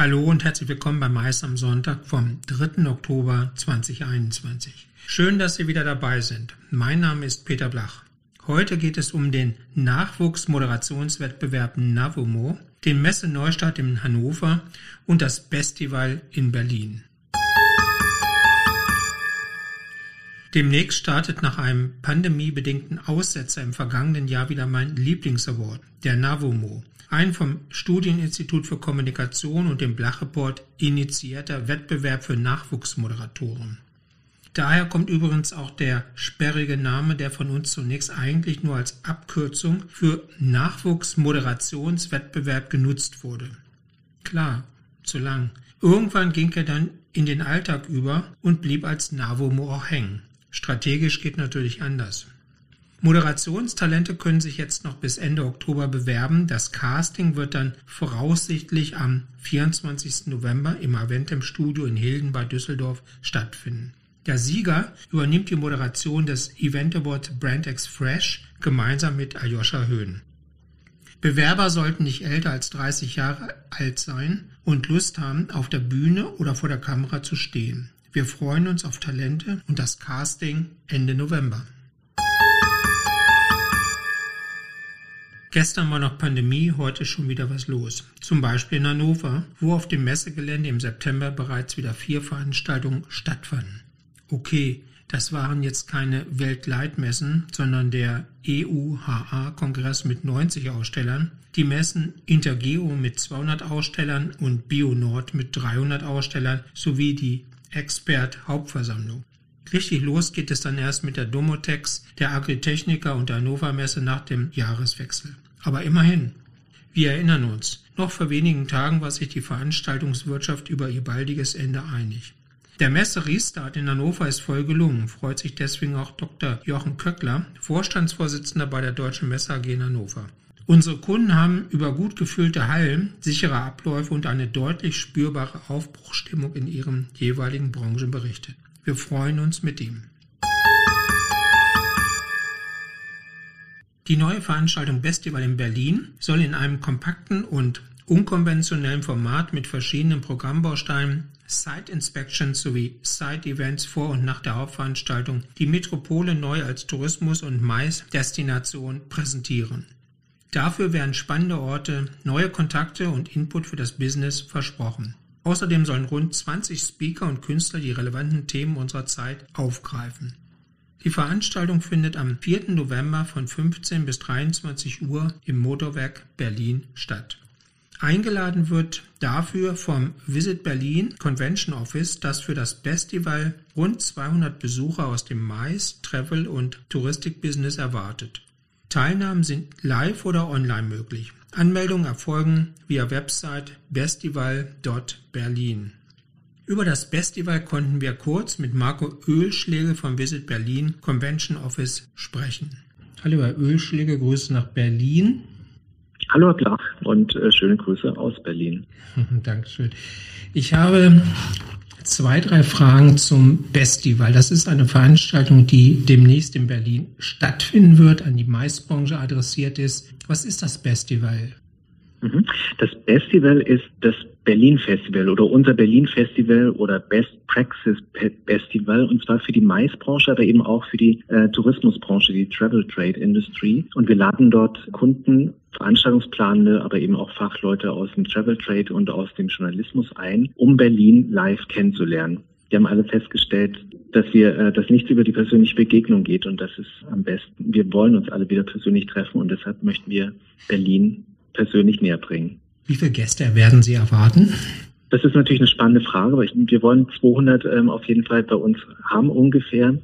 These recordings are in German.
Hallo und herzlich willkommen beim Mais am Sonntag vom 3. Oktober 2021. Schön, dass Sie wieder dabei sind. Mein Name ist Peter Blach. Heute geht es um den Nachwuchsmoderationswettbewerb NAVOMO, den Messe-Neustart in Hannover und das Festival in Berlin. Demnächst startet nach einem pandemiebedingten Aussetzer im vergangenen Jahr wieder mein Lieblingsaward, der NAVOMO, ein vom Studieninstitut für Kommunikation und dem Blach-Report initiierter Wettbewerb für Nachwuchsmoderatoren. Daher kommt übrigens auch der sperrige Name, der von uns zunächst eigentlich nur als Abkürzung für Nachwuchsmoderationswettbewerb genutzt wurde. Klar, zu lang. Irgendwann ging er dann in den Alltag über und blieb als NAVOMO auch hängen. Strategisch geht natürlich anders. Moderationstalente können sich jetzt noch bis Ende Oktober bewerben. Das Casting wird dann voraussichtlich am 24. November im Aventem Studio in Hilden bei Düsseldorf stattfinden. Der Sieger übernimmt die Moderation des Event Award Brand Fresh gemeinsam mit Aljoscha Höhn. Bewerber sollten nicht älter als 30 Jahre alt sein und Lust haben, auf der Bühne oder vor der Kamera zu stehen. Wir freuen uns auf Talente und das Casting Ende November. Gestern war noch Pandemie, heute schon wieder was los. Zum Beispiel in Hannover, wo auf dem Messegelände im September bereits wieder vier Veranstaltungen stattfanden. Okay, das waren jetzt keine Weltleitmessen, sondern der EUHA-Kongress mit 90 Ausstellern, die Messen Intergeo mit 200 Ausstellern und BioNord mit 300 Ausstellern sowie die Expert Hauptversammlung. Richtig los geht es dann erst mit der Domotex, der Agritechniker und der Hannover Messe nach dem Jahreswechsel. Aber immerhin. Wir erinnern uns, noch vor wenigen Tagen war sich die Veranstaltungswirtschaft über ihr baldiges Ende einig. Der Messe Restart in Hannover ist voll gelungen, freut sich deswegen auch Dr. Jochen Köckler, Vorstandsvorsitzender bei der Deutschen Messe AG in Hannover. Unsere Kunden haben über gut gefüllte Hallen, sichere Abläufe und eine deutlich spürbare Aufbruchstimmung in ihren jeweiligen Branchen berichtet. Wir freuen uns mit ihm. Die neue Veranstaltung Festival in Berlin soll in einem kompakten und unkonventionellen Format mit verschiedenen Programmbausteinen, Site Inspections sowie Site Events vor und nach der Hauptveranstaltung die Metropole neu als Tourismus- und Mais-Destination präsentieren. Dafür werden spannende Orte, neue Kontakte und Input für das Business versprochen. Außerdem sollen rund 20 Speaker und Künstler die relevanten Themen unserer Zeit aufgreifen. Die Veranstaltung findet am 4. November von 15 bis 23 Uhr im Motorwerk Berlin statt. Eingeladen wird dafür vom Visit Berlin Convention Office, das für das Festival rund 200 Besucher aus dem Mais, Travel und Touristikbusiness erwartet. Teilnahmen sind live oder online möglich. Anmeldungen erfolgen via Website festival.berlin. Über das Festival konnten wir kurz mit Marco Ölschläge vom Visit Berlin Convention Office sprechen. Hallo Herr Ölschläge, Grüße nach Berlin. Hallo Herr Blach und äh, schöne Grüße aus Berlin. Dankeschön. Ich habe zwei, drei Fragen zum Festival. Das ist eine Veranstaltung, die demnächst in Berlin stattfinden wird, an die Maisbranche adressiert ist. Was ist das Festival? Mhm. Das Festival ist das Berlin Festival oder unser Berlin Festival oder Best Praxis Festival und zwar für die Maisbranche, aber eben auch für die äh, Tourismusbranche, die Travel Trade Industry. Und wir laden dort Kunden, Veranstaltungsplanende, aber eben auch Fachleute aus dem Travel Trade und aus dem Journalismus ein, um Berlin live kennenzulernen. Wir haben alle festgestellt, dass wir, äh, dass nichts über die persönliche Begegnung geht und das ist am besten. Wir wollen uns alle wieder persönlich treffen und deshalb möchten wir Berlin persönlich näher bringen. Wie viele Gäste werden Sie erwarten? Das ist natürlich eine spannende Frage, aber ich, wir wollen 200 ähm, auf jeden Fall bei uns haben ungefähr.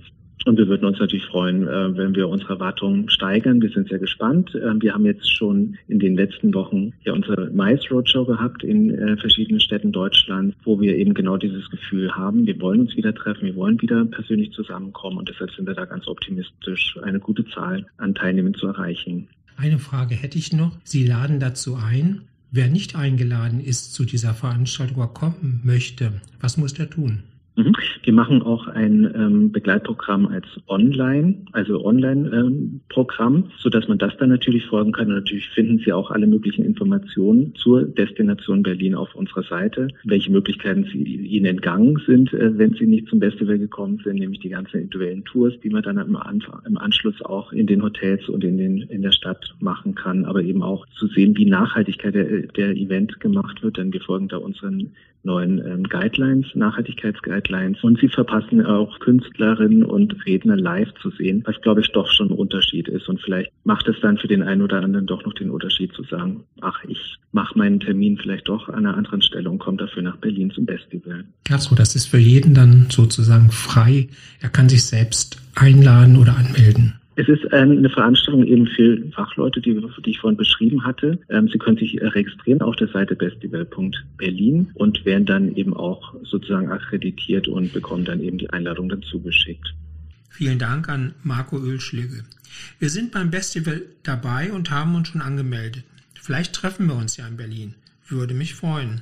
Und wir würden uns natürlich freuen, äh, wenn wir unsere Erwartungen steigern. Wir sind sehr gespannt. Äh, wir haben jetzt schon in den letzten Wochen ja unsere Mais Roadshow gehabt in äh, verschiedenen Städten Deutschlands, wo wir eben genau dieses Gefühl haben. Wir wollen uns wieder treffen, wir wollen wieder persönlich zusammenkommen und deshalb sind wir da ganz optimistisch, eine gute Zahl an Teilnehmern zu erreichen. Eine Frage hätte ich noch. Sie laden dazu ein, Wer nicht eingeladen ist zu dieser Veranstaltung oder kommen möchte, was muss der tun? Mhm. Wir machen auch ein ähm, Begleitprogramm als Online, also Online-Programm, ähm, so dass man das dann natürlich folgen kann. Und natürlich finden Sie auch alle möglichen Informationen zur Destination Berlin auf unserer Seite, welche Möglichkeiten Sie Ihnen entgangen sind, äh, wenn Sie nicht zum Festival gekommen sind, nämlich die ganzen individuellen Tours, die man dann im, Anfang, im Anschluss auch in den Hotels und in, den, in der Stadt machen kann, aber eben auch zu sehen, wie Nachhaltigkeit der, der Event gemacht wird, denn wir folgen da unseren neuen ähm, Guidelines, Nachhaltigkeitsguidelines. Und sie verpassen auch Künstlerinnen und Redner live zu sehen, was glaube ich doch schon ein Unterschied ist. Und vielleicht macht es dann für den einen oder anderen doch noch den Unterschied zu sagen, ach, ich mache meinen Termin vielleicht doch an einer anderen Stelle und komme dafür nach Berlin zum Festival. Ach so, das ist für jeden dann sozusagen frei. Er kann sich selbst einladen oder anmelden. Es ist ähm, eine Veranstaltung eben für Fachleute, die, die ich vorhin beschrieben hatte. Ähm, Sie können sich registrieren auf der Seite festival.berlin und werden dann eben auch sozusagen akkreditiert und bekommen dann eben die Einladung dazu geschickt. Vielen Dank an Marco Ölschläge. Wir sind beim Festival dabei und haben uns schon angemeldet. Vielleicht treffen wir uns ja in Berlin. Würde mich freuen.